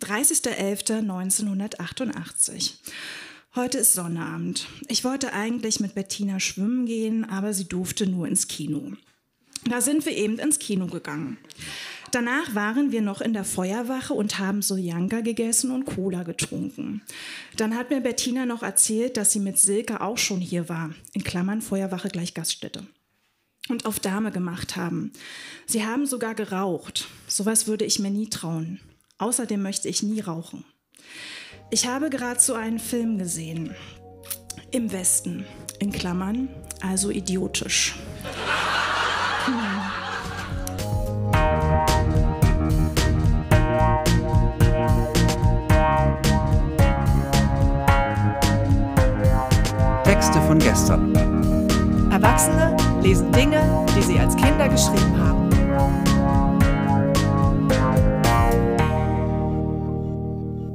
30.11.1988. Heute ist Sonnabend. Ich wollte eigentlich mit Bettina schwimmen gehen, aber sie durfte nur ins Kino. Da sind wir eben ins Kino gegangen. Danach waren wir noch in der Feuerwache und haben Sojanka gegessen und Cola getrunken. Dann hat mir Bettina noch erzählt, dass sie mit Silke auch schon hier war. In Klammern Feuerwache gleich Gaststätte. Und auf Dame gemacht haben. Sie haben sogar geraucht. Sowas würde ich mir nie trauen. Außerdem möchte ich nie rauchen. Ich habe gerade so einen Film gesehen. Im Westen. In Klammern, also idiotisch. Texte von gestern. Erwachsene lesen Dinge, die sie als Kinder geschrieben haben.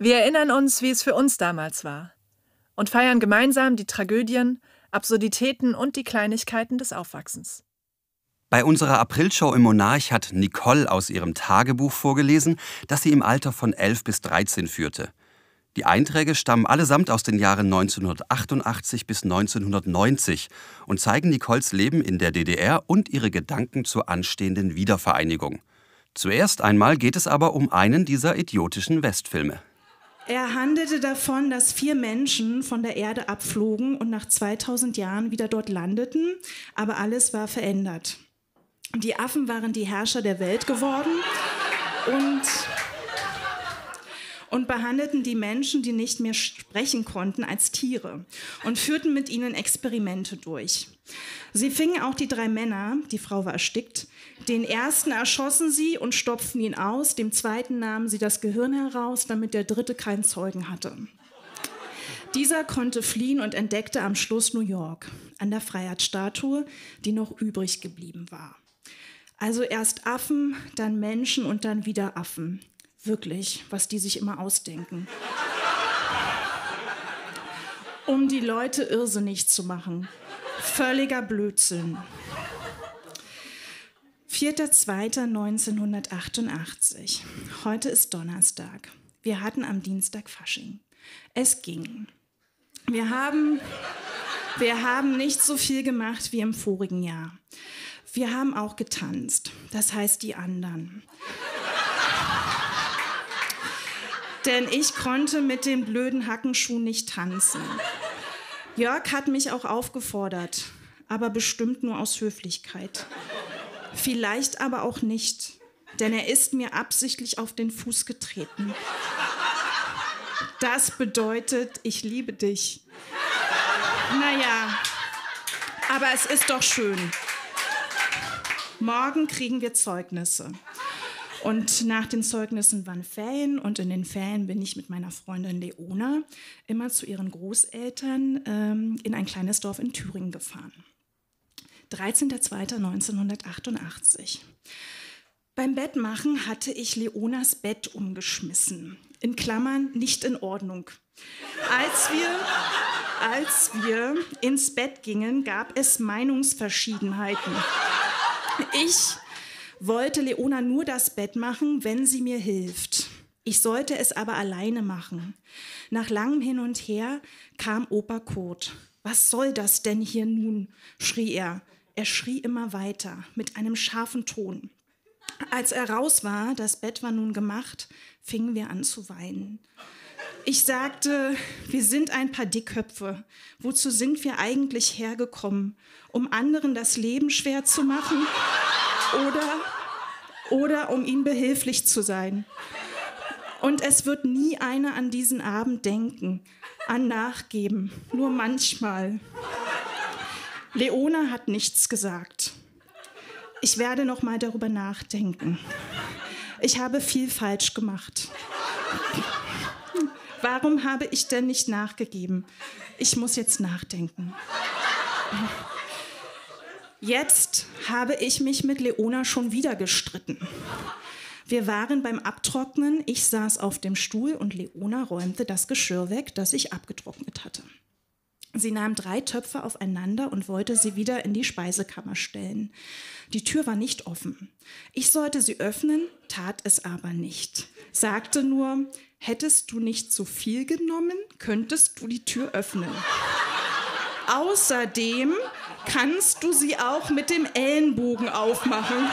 Wir erinnern uns, wie es für uns damals war und feiern gemeinsam die Tragödien, Absurditäten und die Kleinigkeiten des Aufwachsens. Bei unserer Aprilshow im Monarch hat Nicole aus ihrem Tagebuch vorgelesen, das sie im Alter von 11 bis 13 führte. Die Einträge stammen allesamt aus den Jahren 1988 bis 1990 und zeigen Nicoles Leben in der DDR und ihre Gedanken zur anstehenden Wiedervereinigung. Zuerst einmal geht es aber um einen dieser idiotischen Westfilme. Er handelte davon, dass vier Menschen von der Erde abflogen und nach 2000 Jahren wieder dort landeten, aber alles war verändert. Die Affen waren die Herrscher der Welt geworden und und behandelten die Menschen, die nicht mehr sprechen konnten, als Tiere und führten mit ihnen Experimente durch. Sie fingen auch die drei Männer, die Frau war erstickt, den ersten erschossen sie und stopften ihn aus, dem zweiten nahmen sie das Gehirn heraus, damit der dritte keinen Zeugen hatte. Dieser konnte fliehen und entdeckte am Schluss New York an der Freiheitsstatue, die noch übrig geblieben war. Also erst Affen, dann Menschen und dann wieder Affen. Wirklich, was die sich immer ausdenken. Um die Leute irrsinnig zu machen. Völliger Blödsinn. 4.2.1988. Heute ist Donnerstag. Wir hatten am Dienstag Fasching. Es ging. Wir haben, wir haben nicht so viel gemacht wie im vorigen Jahr. Wir haben auch getanzt, das heißt die anderen. denn ich konnte mit den blöden Hackenschuhen nicht tanzen. Jörg hat mich auch aufgefordert, aber bestimmt nur aus Höflichkeit. Vielleicht aber auch nicht, denn er ist mir absichtlich auf den Fuß getreten. Das bedeutet, ich liebe dich. Naja, aber es ist doch schön. Morgen kriegen wir Zeugnisse. Und nach den Zeugnissen waren Ferien und in den Ferien bin ich mit meiner Freundin Leona immer zu ihren Großeltern ähm, in ein kleines Dorf in Thüringen gefahren. 13.02.1988. Beim Bettmachen hatte ich Leonas Bett umgeschmissen. In Klammern nicht in Ordnung. Als wir, als wir ins Bett gingen, gab es Meinungsverschiedenheiten. Ich wollte Leona nur das Bett machen, wenn sie mir hilft. Ich sollte es aber alleine machen. Nach langem Hin und Her kam Opa Kurt. Was soll das denn hier nun? schrie er. Er schrie immer weiter mit einem scharfen Ton. Als er raus war, das Bett war nun gemacht, fingen wir an zu weinen. Ich sagte, wir sind ein paar Dickköpfe. Wozu sind wir eigentlich hergekommen? Um anderen das Leben schwer zu machen? oder, oder um ihm behilflich zu sein. Und es wird nie einer an diesen Abend denken, an Nachgeben, nur manchmal. Leona hat nichts gesagt. Ich werde noch mal darüber nachdenken. Ich habe viel falsch gemacht. Warum habe ich denn nicht nachgegeben? Ich muss jetzt nachdenken. Jetzt habe ich mich mit Leona schon wieder gestritten. Wir waren beim Abtrocknen, ich saß auf dem Stuhl und Leona räumte das Geschirr weg, das ich abgetrocknet hatte. Sie nahm drei Töpfe aufeinander und wollte sie wieder in die Speisekammer stellen. Die Tür war nicht offen. Ich sollte sie öffnen, tat es aber nicht. Sagte nur, hättest du nicht zu viel genommen, könntest du die Tür öffnen. Außerdem kannst du sie auch mit dem Ellenbogen aufmachen.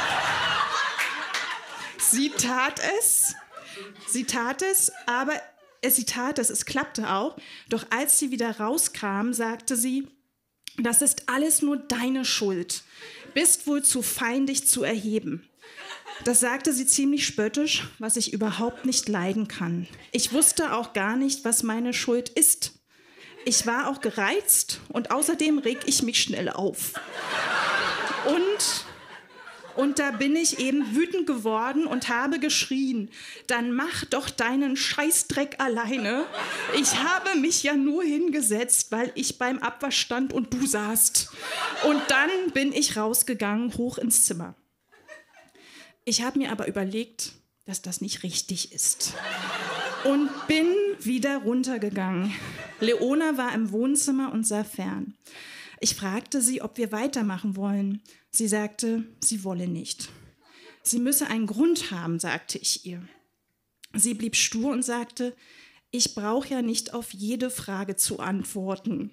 Sie tat es, sie tat es, aber sie tat es, es klappte auch. Doch als sie wieder rauskam, sagte sie, das ist alles nur deine Schuld. Bist wohl zu fein, dich zu erheben. Das sagte sie ziemlich spöttisch, was ich überhaupt nicht leiden kann. Ich wusste auch gar nicht, was meine Schuld ist. Ich war auch gereizt und außerdem reg ich mich schnell auf. Und und da bin ich eben wütend geworden und habe geschrien, dann mach doch deinen Scheißdreck alleine. Ich habe mich ja nur hingesetzt, weil ich beim Abwasch stand und du saßt. Und dann bin ich rausgegangen, hoch ins Zimmer. Ich habe mir aber überlegt, dass das nicht richtig ist. Und bin wieder runtergegangen. Leona war im Wohnzimmer und sah fern. Ich fragte sie, ob wir weitermachen wollen. Sie sagte, sie wolle nicht. Sie müsse einen Grund haben, sagte ich ihr. Sie blieb stur und sagte, ich brauche ja nicht auf jede Frage zu antworten.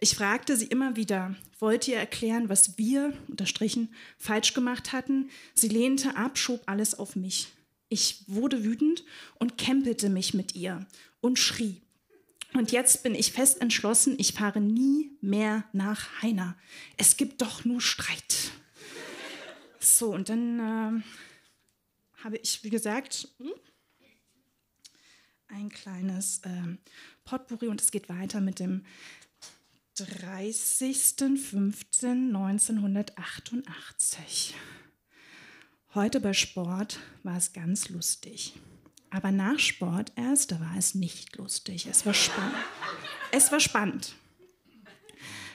Ich fragte sie immer wieder, wollte ihr erklären, was wir, unterstrichen, falsch gemacht hatten. Sie lehnte ab, schob alles auf mich. Ich wurde wütend und kämpelte mich mit ihr und schrie. Und jetzt bin ich fest entschlossen, ich fahre nie mehr nach Heiner. Es gibt doch nur Streit. So, und dann äh, habe ich, wie gesagt, hm, ein kleines äh, Potpourri und es geht weiter mit dem 30.05.1988. Heute bei Sport war es ganz lustig. Aber nach Sport erst, da war es nicht lustig. Es war spannend. Es war spannend.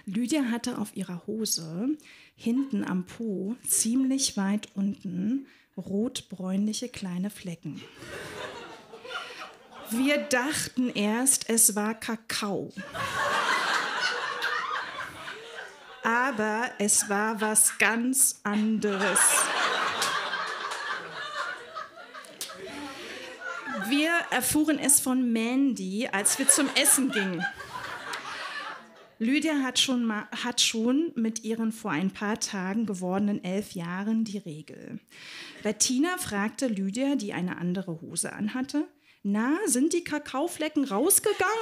Lydia hatte auf ihrer Hose hinten am Po ziemlich weit unten rotbräunliche kleine Flecken. Wir dachten erst, es war Kakao. Aber es war was ganz anderes. Wir erfuhren es von Mandy, als wir zum Essen gingen. Lydia hat schon, hat schon mit ihren vor ein paar Tagen gewordenen elf Jahren die Regel. Bettina fragte Lydia, die eine andere Hose anhatte, na, sind die Kakaoflecken rausgegangen?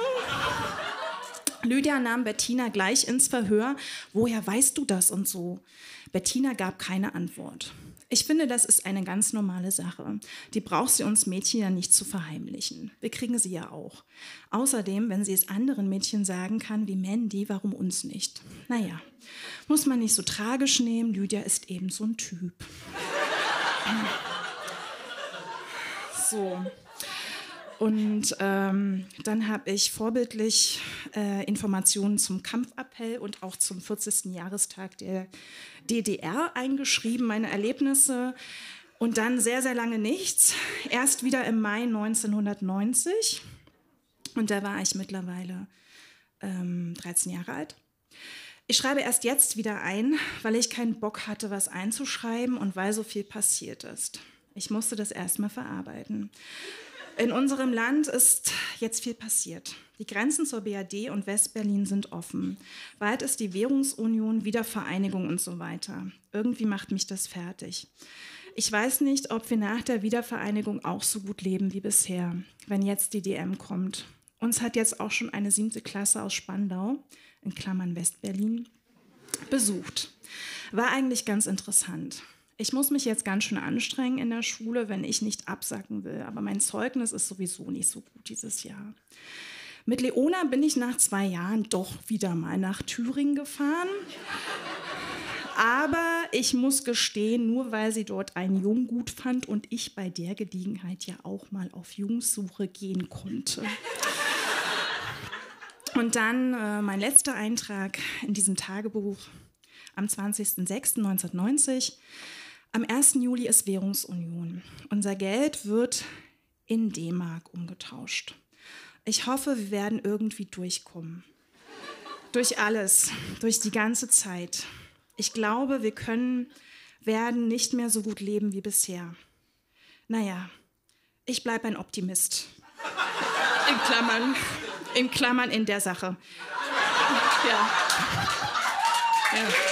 Lydia nahm Bettina gleich ins Verhör. Woher weißt du das und so? Bettina gab keine Antwort. Ich finde, das ist eine ganz normale Sache. Die braucht sie uns Mädchen ja nicht zu verheimlichen. Wir kriegen sie ja auch. Außerdem, wenn sie es anderen Mädchen sagen kann, wie Mandy, warum uns nicht? Naja, muss man nicht so tragisch nehmen. Lydia ist eben so ein Typ. So. Und ähm, dann habe ich vorbildlich äh, Informationen zum Kampfappell und auch zum 40. Jahrestag der DDR eingeschrieben, meine Erlebnisse. Und dann sehr, sehr lange nichts. Erst wieder im Mai 1990. Und da war ich mittlerweile ähm, 13 Jahre alt. Ich schreibe erst jetzt wieder ein, weil ich keinen Bock hatte, was einzuschreiben und weil so viel passiert ist. Ich musste das erstmal verarbeiten. In unserem Land ist jetzt viel passiert. Die Grenzen zur BRD und Westberlin sind offen. Bald ist die Währungsunion, Wiedervereinigung und so weiter. Irgendwie macht mich das fertig. Ich weiß nicht, ob wir nach der Wiedervereinigung auch so gut leben wie bisher, wenn jetzt die DM kommt. Uns hat jetzt auch schon eine siebte Klasse aus Spandau, in Klammern Westberlin, besucht. War eigentlich ganz interessant. Ich muss mich jetzt ganz schön anstrengen in der Schule, wenn ich nicht absacken will. Aber mein Zeugnis ist sowieso nicht so gut dieses Jahr. Mit Leona bin ich nach zwei Jahren doch wieder mal nach Thüringen gefahren. Aber ich muss gestehen, nur weil sie dort einen Jungen gut fand und ich bei der Gelegenheit ja auch mal auf Jungssuche gehen konnte. Und dann äh, mein letzter Eintrag in diesem Tagebuch am 20.06.1990. Am 1. Juli ist Währungsunion. Unser Geld wird in D-Mark umgetauscht. Ich hoffe, wir werden irgendwie durchkommen. Durch alles, durch die ganze Zeit. Ich glaube, wir können, werden nicht mehr so gut leben wie bisher. Naja, ich bleibe ein Optimist. In Klammern, in Klammern in der Sache. Ja. ja.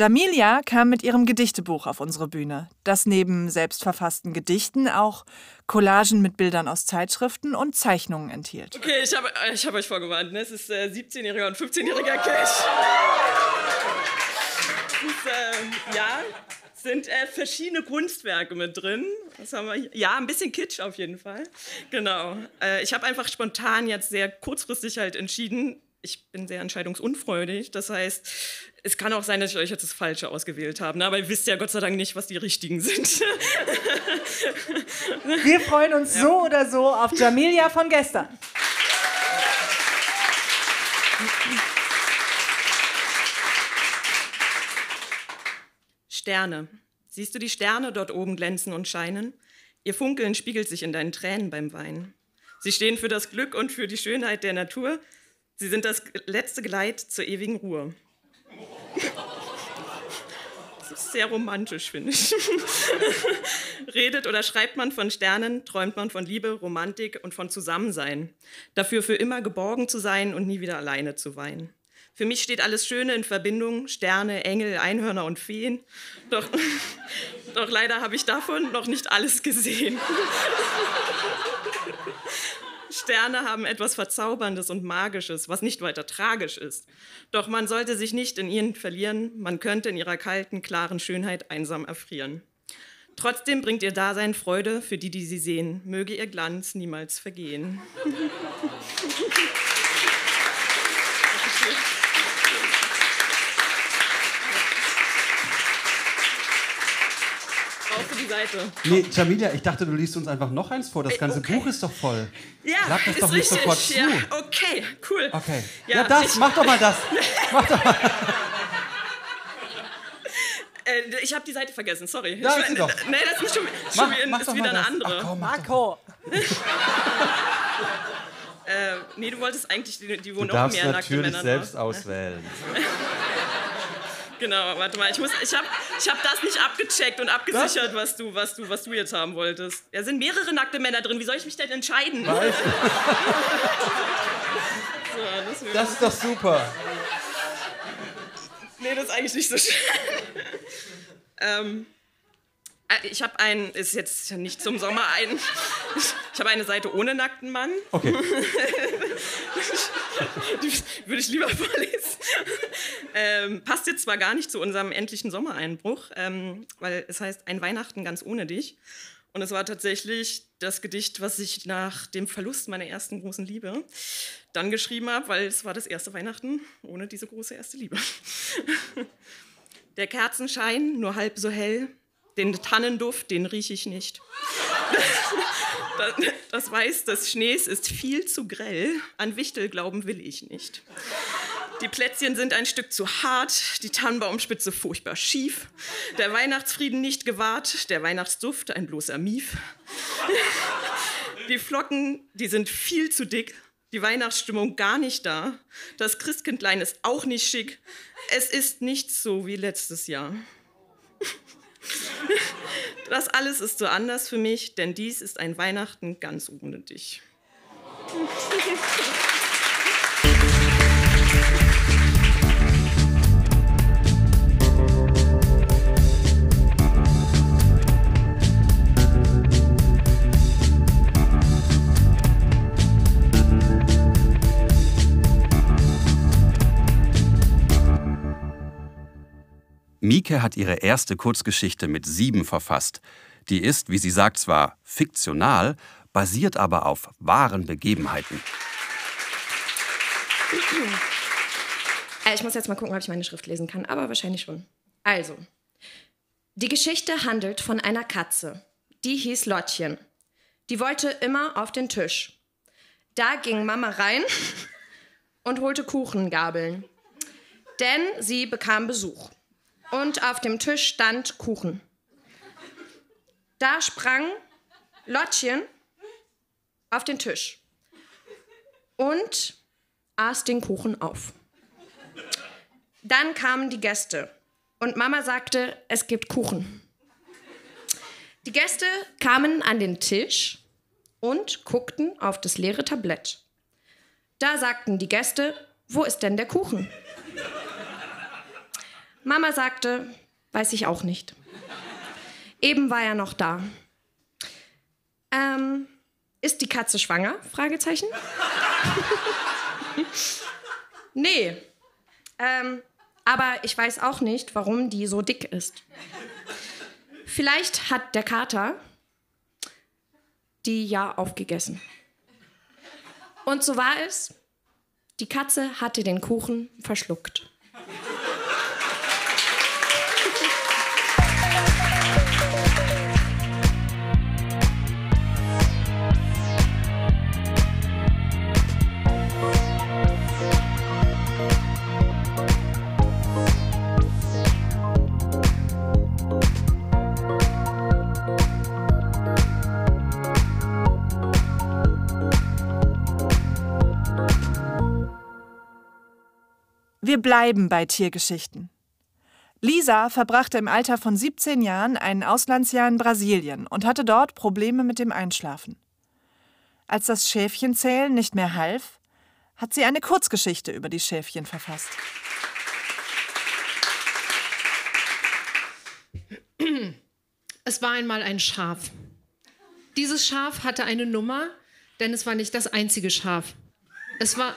Jamilia kam mit ihrem Gedichtebuch auf unsere Bühne, das neben selbstverfassten Gedichten auch Collagen mit Bildern aus Zeitschriften und Zeichnungen enthielt. Okay, ich habe ich hab euch vorgewarnt, ne? es ist äh, 17-jähriger und 15-jähriger Cash. Ist, äh, ja, sind äh, verschiedene Kunstwerke mit drin. Was haben wir? Ja, ein bisschen Kitsch auf jeden Fall. Genau. Äh, ich habe einfach spontan jetzt sehr kurzfristig halt entschieden, ich bin sehr entscheidungsunfreudig. Das heißt, es kann auch sein, dass ich euch jetzt das Falsche ausgewählt habe. Ne? Aber ihr wisst ja Gott sei Dank nicht, was die richtigen sind. Wir freuen uns ja. so oder so auf Jamilia von gestern. Sterne. Siehst du die Sterne dort oben glänzen und scheinen? Ihr Funkeln spiegelt sich in deinen Tränen beim Weinen. Sie stehen für das Glück und für die Schönheit der Natur. Sie sind das letzte Geleit zur ewigen Ruhe. Das ist sehr romantisch, finde ich. Redet oder schreibt man von Sternen, träumt man von Liebe, Romantik und von Zusammensein. Dafür für immer geborgen zu sein und nie wieder alleine zu weinen. Für mich steht alles Schöne in Verbindung, Sterne, Engel, Einhörner und Feen. Doch, doch leider habe ich davon noch nicht alles gesehen. Sterne haben etwas Verzauberndes und Magisches, was nicht weiter tragisch ist. Doch man sollte sich nicht in ihnen verlieren, man könnte in ihrer kalten, klaren Schönheit einsam erfrieren. Trotzdem bringt ihr Dasein Freude für die, die sie sehen. Möge ihr Glanz niemals vergehen. Seite. Nee, Jamilia, ich dachte, du liest uns einfach noch eins vor. Das ganze okay. Buch ist doch voll. Ja, Sag das ist doch nicht richtig. sofort zu. Ja, okay, cool. Okay. Ja, ja das, mach doch mal das. mach doch mal. Äh, ich habe die Seite vergessen, sorry. Da ist sie doch. Nee, das ist, schon, schon mach, ist wieder eine andere. Ach, komm, Marco! äh, nee, du wolltest eigentlich die, die wo du noch mehr nackte Männer natürlich selbst auswählen. Genau, warte mal. Ich, muss, ich habe ich hab das nicht abgecheckt und abgesichert, was du, was, du, was du jetzt haben wolltest. Da sind mehrere nackte Männer drin. Wie soll ich mich denn entscheiden? so, das, das ist doch super. Nee, das ist eigentlich nicht so schön. ähm, äh, ich habe ein, ist jetzt nicht zum Sommer ein, ich habe eine Seite ohne nackten Mann. Okay. Die würde ich lieber vorlesen. Ähm, passt jetzt zwar gar nicht zu unserem endlichen Sommereinbruch, ähm, weil es heißt Ein Weihnachten ganz ohne dich. Und es war tatsächlich das Gedicht, was ich nach dem Verlust meiner ersten großen Liebe dann geschrieben habe, weil es war das erste Weihnachten ohne diese große erste Liebe. Der Kerzenschein nur halb so hell, den Tannenduft, den rieche ich nicht. Das, das Weiß des Schnees ist viel zu grell. An Wichtel glauben will ich nicht. Die Plätzchen sind ein Stück zu hart, die Tannenbaumspitze furchtbar schief, der Weihnachtsfrieden nicht gewahrt, der Weihnachtsduft ein bloßer Mief. Die Flocken, die sind viel zu dick, die Weihnachtsstimmung gar nicht da, das Christkindlein ist auch nicht schick, es ist nicht so wie letztes Jahr. Das alles ist so anders für mich, denn dies ist ein Weihnachten ganz ohne dich. Mieke hat ihre erste Kurzgeschichte mit sieben verfasst. Die ist, wie sie sagt, zwar fiktional, basiert aber auf wahren Begebenheiten. Äh, ich muss jetzt mal gucken, ob ich meine Schrift lesen kann, aber wahrscheinlich schon. Also, die Geschichte handelt von einer Katze. Die hieß Lottchen. Die wollte immer auf den Tisch. Da ging Mama rein und holte Kuchengabeln. Denn sie bekam Besuch. Und auf dem Tisch stand Kuchen. Da sprang Lottchen auf den Tisch und aß den Kuchen auf. Dann kamen die Gäste und Mama sagte, es gibt Kuchen. Die Gäste kamen an den Tisch und guckten auf das leere Tablett. Da sagten die Gäste, wo ist denn der Kuchen? Mama sagte, weiß ich auch nicht. Eben war er noch da. Ähm, ist die Katze schwanger? Fragezeichen. nee. Ähm, aber ich weiß auch nicht, warum die so dick ist. Vielleicht hat der Kater die ja aufgegessen. Und so war es. Die Katze hatte den Kuchen verschluckt. Wir bleiben bei Tiergeschichten. Lisa verbrachte im Alter von 17 Jahren ein Auslandsjahr in Brasilien und hatte dort Probleme mit dem Einschlafen. Als das Schäfchenzählen nicht mehr half, hat sie eine Kurzgeschichte über die Schäfchen verfasst. Es war einmal ein Schaf. Dieses Schaf hatte eine Nummer, denn es war nicht das einzige Schaf. Es war.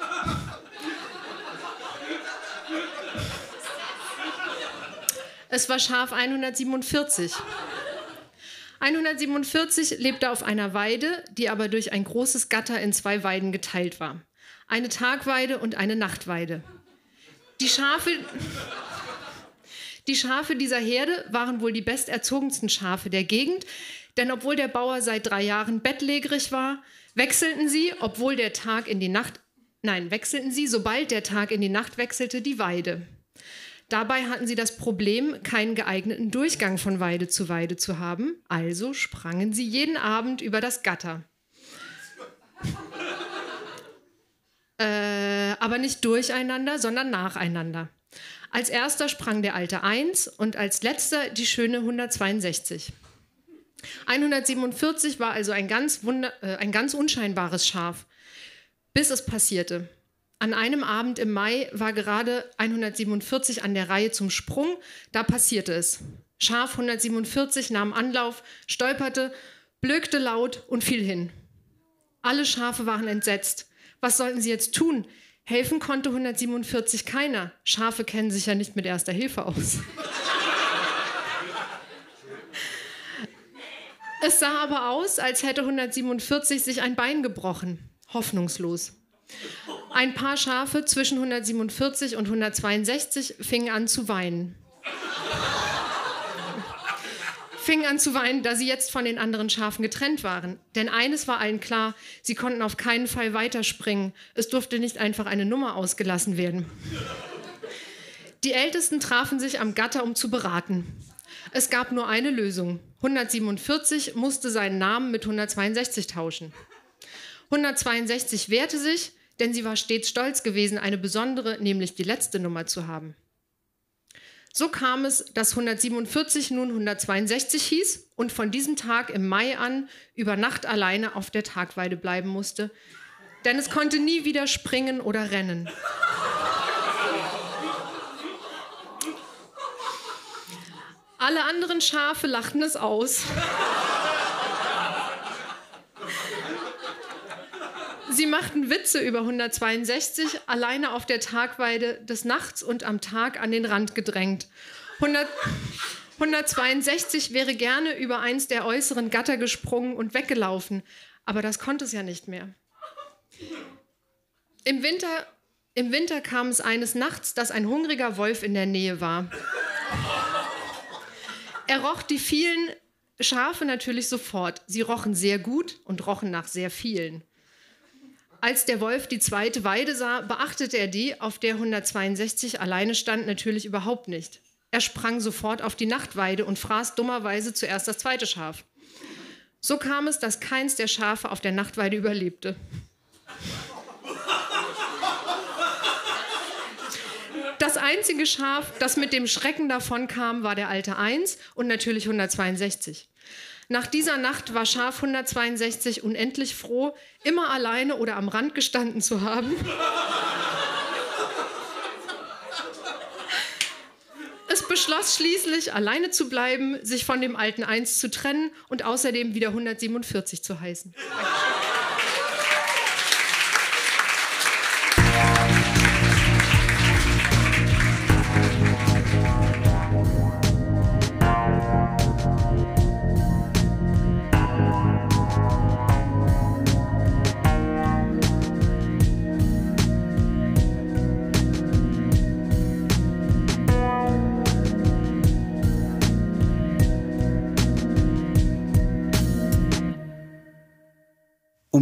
Es war Schaf 147. 147 lebte auf einer Weide, die aber durch ein großes Gatter in zwei Weiden geteilt war. Eine Tagweide und eine Nachtweide. Die Schafe, die Schafe dieser Herde waren wohl die besterzogensten Schafe der Gegend, denn obwohl der Bauer seit drei Jahren bettlägerig war, wechselten sie, obwohl der Tag in die Nacht, nein, wechselten sie, sobald der Tag in die Nacht wechselte, die Weide. Dabei hatten sie das Problem, keinen geeigneten Durchgang von Weide zu Weide zu haben, also sprangen sie jeden Abend über das Gatter. äh, aber nicht durcheinander, sondern nacheinander. Als erster sprang der alte 1 und als letzter die schöne 162. 147 war also ein ganz, wunder, äh, ein ganz unscheinbares Schaf, bis es passierte. An einem Abend im Mai war gerade 147 an der Reihe zum Sprung. Da passierte es. Schaf 147 nahm Anlauf, stolperte, blökte laut und fiel hin. Alle Schafe waren entsetzt. Was sollten sie jetzt tun? Helfen konnte 147 keiner. Schafe kennen sich ja nicht mit erster Hilfe aus. es sah aber aus, als hätte 147 sich ein Bein gebrochen. Hoffnungslos. Ein paar Schafe zwischen 147 und 162 fingen an zu weinen. fingen an zu weinen, da sie jetzt von den anderen Schafen getrennt waren. Denn eines war allen klar, sie konnten auf keinen Fall weiterspringen. Es durfte nicht einfach eine Nummer ausgelassen werden. Die Ältesten trafen sich am Gatter, um zu beraten. Es gab nur eine Lösung. 147 musste seinen Namen mit 162 tauschen. 162 wehrte sich, denn sie war stets stolz gewesen, eine besondere, nämlich die letzte Nummer zu haben. So kam es, dass 147 nun 162 hieß und von diesem Tag im Mai an über Nacht alleine auf der Tagweide bleiben musste, denn es konnte nie wieder springen oder rennen. Alle anderen Schafe lachten es aus. Sie machten Witze über 162, alleine auf der Tagweide des Nachts und am Tag an den Rand gedrängt. 100, 162 wäre gerne über eins der äußeren Gatter gesprungen und weggelaufen, aber das konnte es ja nicht mehr. Im Winter, Im Winter kam es eines Nachts, dass ein hungriger Wolf in der Nähe war. Er roch die vielen Schafe natürlich sofort. Sie rochen sehr gut und rochen nach sehr vielen. Als der Wolf die zweite Weide sah, beachtete er die, auf der 162 alleine stand, natürlich überhaupt nicht. Er sprang sofort auf die Nachtweide und fraß dummerweise zuerst das zweite Schaf. So kam es, dass keins der Schafe auf der Nachtweide überlebte. Das einzige Schaf, das mit dem Schrecken davon kam, war der alte 1 und natürlich 162. Nach dieser Nacht war Schaf 162 unendlich froh, immer alleine oder am Rand gestanden zu haben. Es beschloss schließlich, alleine zu bleiben, sich von dem alten 1 zu trennen und außerdem wieder 147 zu heißen.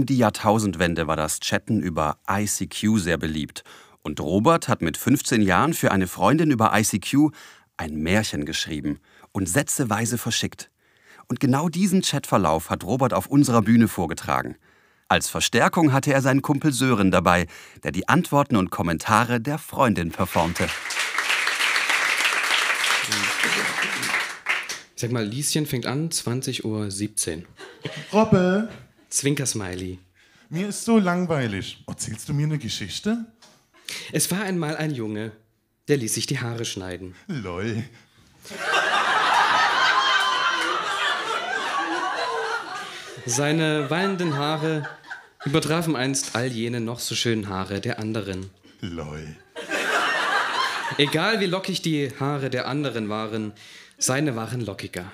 Um die Jahrtausendwende war das Chatten über ICQ sehr beliebt. Und Robert hat mit 15 Jahren für eine Freundin über ICQ ein Märchen geschrieben und sätzeweise verschickt. Und genau diesen Chatverlauf hat Robert auf unserer Bühne vorgetragen. Als Verstärkung hatte er seinen Kumpel Sören dabei, der die Antworten und Kommentare der Freundin performte. Sag mal, Lieschen fängt an, 20.17 Uhr. Robbe, Zwinker-Smiley. mir ist so langweilig. Erzählst du mir eine Geschichte? Es war einmal ein Junge, der ließ sich die Haare schneiden. Lol. Seine wallenden Haare übertrafen einst all jene noch so schönen Haare der anderen. Lol. Egal wie lockig die Haare der anderen waren, seine waren lockiger.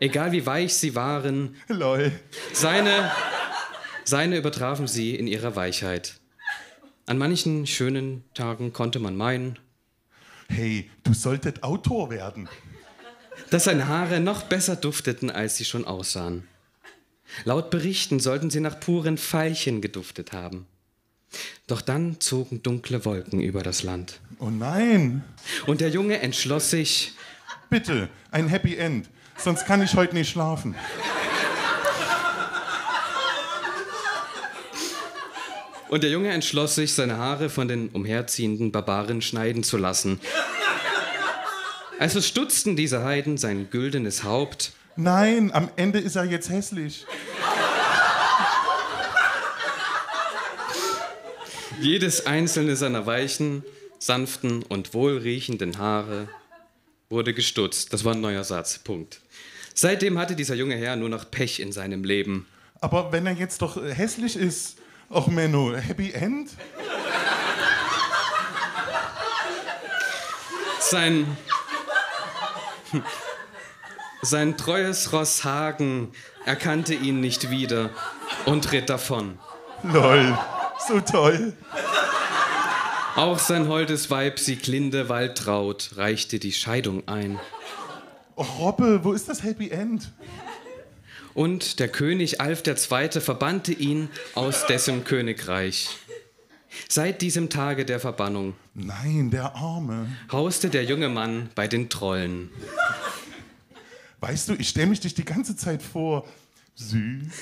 Egal wie weich sie waren, Lol. seine, seine übertrafen sie in ihrer Weichheit. An manchen schönen Tagen konnte man meinen, Hey, du solltet Autor werden. dass seine Haare noch besser dufteten, als sie schon aussahen. Laut Berichten sollten sie nach puren Veilchen geduftet haben. Doch dann zogen dunkle Wolken über das Land. Oh nein. Und der Junge entschloss sich, Bitte, ein Happy End. Sonst kann ich heute nicht schlafen. und der Junge entschloss sich, seine Haare von den umherziehenden Barbaren schneiden zu lassen. Also stutzten diese Heiden sein güldenes Haupt Nein, am Ende ist er jetzt hässlich. Jedes einzelne seiner weichen, sanften und wohlriechenden Haare wurde gestutzt. Das war ein neuer Satz. Punkt. Seitdem hatte dieser junge Herr nur noch Pech in seinem Leben. Aber wenn er jetzt doch hässlich ist, och Menno, Happy End? Sein. Sein treues Ross Hagen erkannte ihn nicht wieder und ritt davon. Lol, so toll. Auch sein holdes Weib Sieglinde Waltraud reichte die Scheidung ein. Och Robbe, wo ist das Happy End? Und der König Alf II. verbannte ihn aus dessen Königreich. Seit diesem Tage der Verbannung Nein, der Arme. hauste der junge Mann bei den Trollen. Weißt du, ich stelle mich dich die ganze Zeit vor. Süß.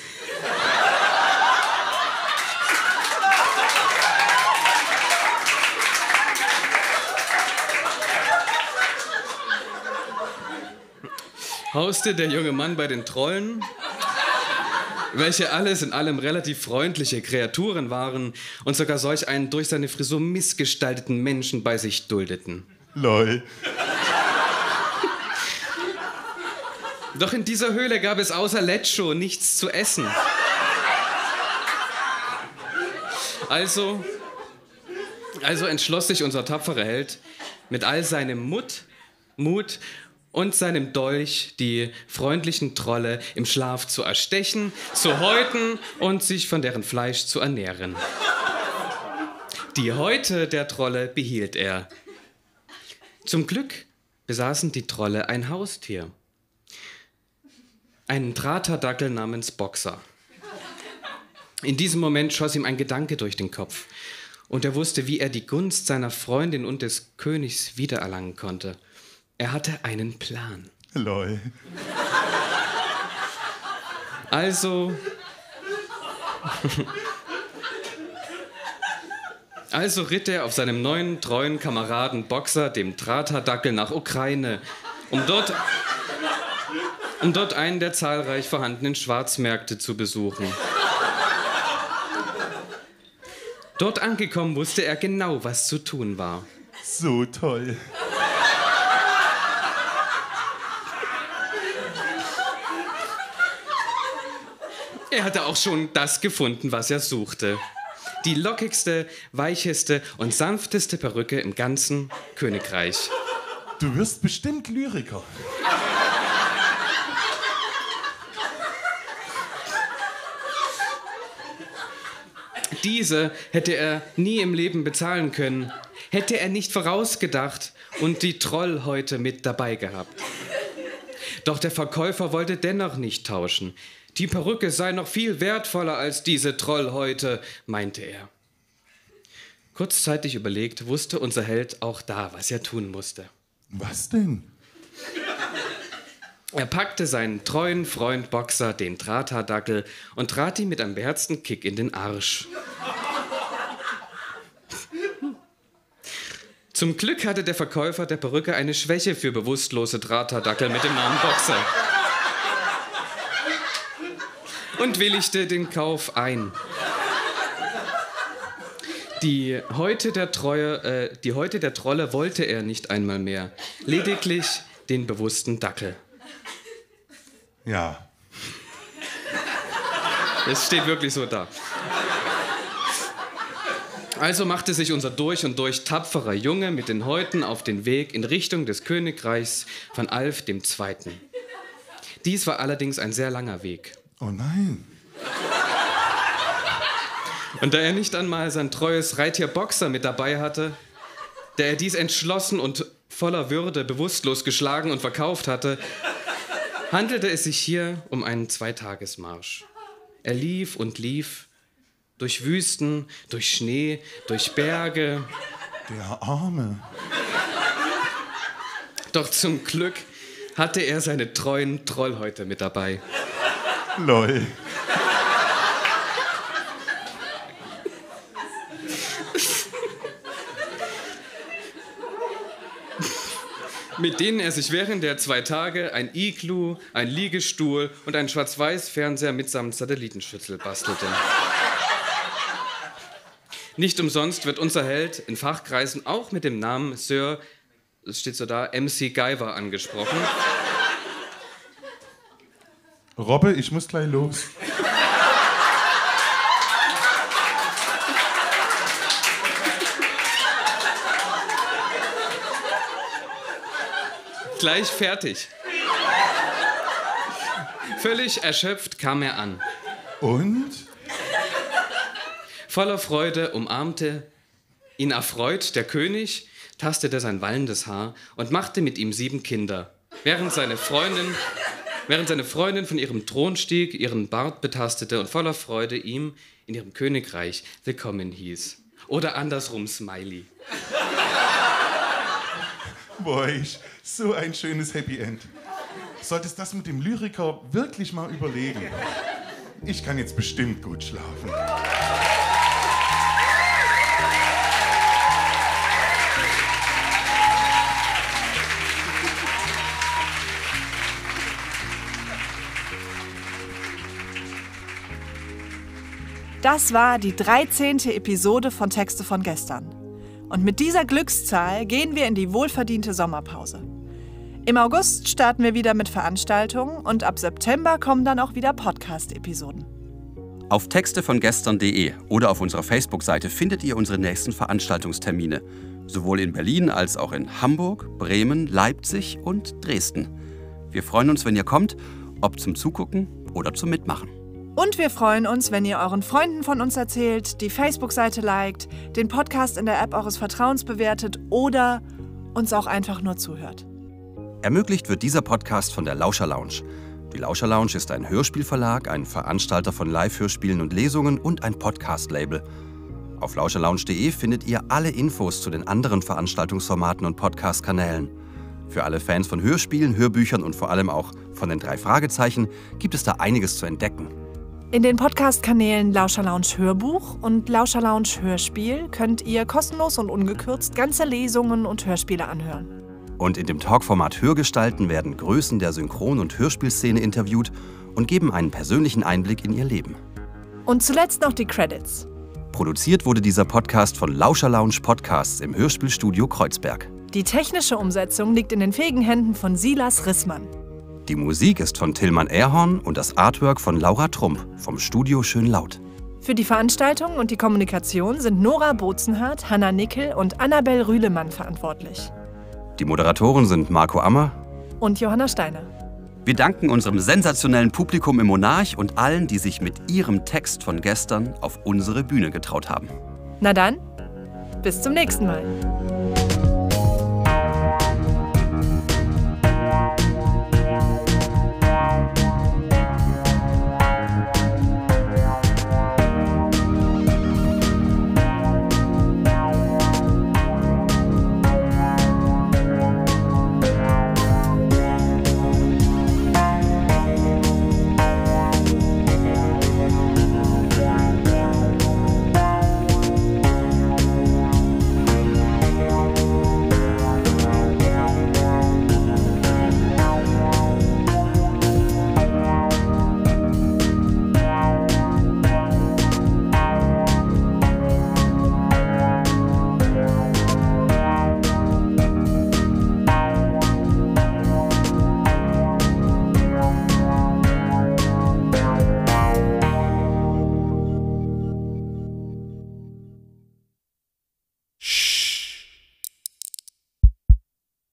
Hauste der junge Mann bei den Trollen, welche alles in allem relativ freundliche Kreaturen waren und sogar solch einen durch seine Frisur missgestalteten Menschen bei sich duldeten. Lol. Doch in dieser Höhle gab es außer Lecho nichts zu essen. Also, also entschloss sich unser tapferer Held, mit all seinem Mut Mut und seinem Dolch die freundlichen Trolle im Schlaf zu erstechen, zu häuten und sich von deren Fleisch zu ernähren. Die Häute der Trolle behielt er. Zum Glück besaßen die Trolle ein Haustier. Einen Drahterdackel namens Boxer. In diesem Moment schoss ihm ein Gedanke durch den Kopf. Und er wusste, wie er die Gunst seiner Freundin und des Königs wiedererlangen konnte. Er hatte einen Plan. Lol. Also. Also ritt er auf seinem neuen treuen Kameraden Boxer, dem Drahterdackel, nach Ukraine, um dort, um dort einen der zahlreich vorhandenen Schwarzmärkte zu besuchen. Dort angekommen wusste er genau, was zu tun war. So toll. Er hatte auch schon das gefunden, was er suchte. Die lockigste, weicheste und sanfteste Perücke im ganzen Königreich. Du wirst bestimmt Lyriker. Diese hätte er nie im Leben bezahlen können, hätte er nicht vorausgedacht und die Trollhäute mit dabei gehabt. Doch der Verkäufer wollte dennoch nicht tauschen. Die Perücke sei noch viel wertvoller als diese Trollhäute, meinte er. Kurzzeitig überlegt, wusste unser Held auch da, was er tun musste. Was denn? Er packte seinen treuen Freund Boxer, den Drahthaardackel, und trat ihm mit einem beherzten Kick in den Arsch. Zum Glück hatte der Verkäufer der Perücke eine Schwäche für bewusstlose Drahthaardackel mit dem Namen Boxer und willigte den Kauf ein. Die Häute der, Treue, äh, die Häute der Trolle wollte er nicht einmal mehr, lediglich den bewussten Dackel. Ja. Es steht wirklich so da. Also machte sich unser durch und durch tapferer Junge mit den Häuten auf den Weg in Richtung des Königreichs von Alf II. Dies war allerdings ein sehr langer Weg. Oh nein. Und da er nicht einmal sein treues Reittier Boxer mit dabei hatte, der er dies entschlossen und voller Würde bewusstlos geschlagen und verkauft hatte, handelte es sich hier um einen Zweitagesmarsch. Er lief und lief durch Wüsten, durch Schnee, durch Berge. Der Arme. Doch zum Glück hatte er seine treuen Trollhäute mit dabei. Lol. mit denen er sich während der zwei Tage ein Iglu, ein Liegestuhl und einen Schwarz-Weiß-Fernseher mitsamt Satellitenschützel bastelte. Nicht umsonst wird unser Held in Fachkreisen auch mit dem Namen Sir, es steht so da, MC Guyver angesprochen. Robbe, ich muss gleich los. Gleich fertig. Völlig erschöpft kam er an. Und? Voller Freude umarmte ihn erfreut der König, tastete sein wallendes Haar und machte mit ihm sieben Kinder, während seine Freundin, während seine Freundin von ihrem Thron stieg, ihren Bart betastete und voller Freude ihm in ihrem Königreich willkommen hieß. Oder andersrum Smiley. Boah, so ein schönes Happy End. Solltest das mit dem Lyriker wirklich mal überlegen. Ich kann jetzt bestimmt gut schlafen. Das war die 13. Episode von Texte von gestern. Und mit dieser Glückszahl gehen wir in die wohlverdiente Sommerpause. Im August starten wir wieder mit Veranstaltungen und ab September kommen dann auch wieder Podcast-Episoden. Auf Texte von gestern.de oder auf unserer Facebook-Seite findet ihr unsere nächsten Veranstaltungstermine, sowohl in Berlin als auch in Hamburg, Bremen, Leipzig und Dresden. Wir freuen uns, wenn ihr kommt, ob zum Zugucken oder zum Mitmachen. Und wir freuen uns, wenn ihr euren Freunden von uns erzählt, die Facebook-Seite liked, den Podcast in der App eures Vertrauens bewertet oder uns auch einfach nur zuhört. Ermöglicht wird dieser Podcast von der Lauscher Lounge. Die Lauscher Lounge ist ein Hörspielverlag, ein Veranstalter von Live-Hörspielen und Lesungen und ein Podcast-Label. Auf lauscherlounge.de findet ihr alle Infos zu den anderen Veranstaltungsformaten und Podcast-Kanälen. Für alle Fans von Hörspielen, Hörbüchern und vor allem auch von den drei Fragezeichen gibt es da einiges zu entdecken. In den Podcast-Kanälen Lauscher Lounge Hörbuch und Lauscher Lounge Hörspiel könnt ihr kostenlos und ungekürzt ganze Lesungen und Hörspiele anhören. Und in dem Talkformat Hörgestalten werden Größen der Synchron- und Hörspielszene interviewt und geben einen persönlichen Einblick in ihr Leben. Und zuletzt noch die Credits. Produziert wurde dieser Podcast von Lauscher Lounge Podcasts im Hörspielstudio Kreuzberg. Die technische Umsetzung liegt in den fähigen Händen von Silas Rissmann. Die Musik ist von Tillmann Erhorn und das Artwork von Laura Trump vom Studio Schön Laut. Für die Veranstaltung und die Kommunikation sind Nora Bozenhardt, Hanna Nickel und Annabel Rühlemann verantwortlich. Die Moderatoren sind Marco Ammer Und Johanna Steiner. Wir danken unserem sensationellen Publikum im Monarch und allen, die sich mit ihrem Text von gestern auf unsere Bühne getraut haben. Na dann, bis zum nächsten Mal.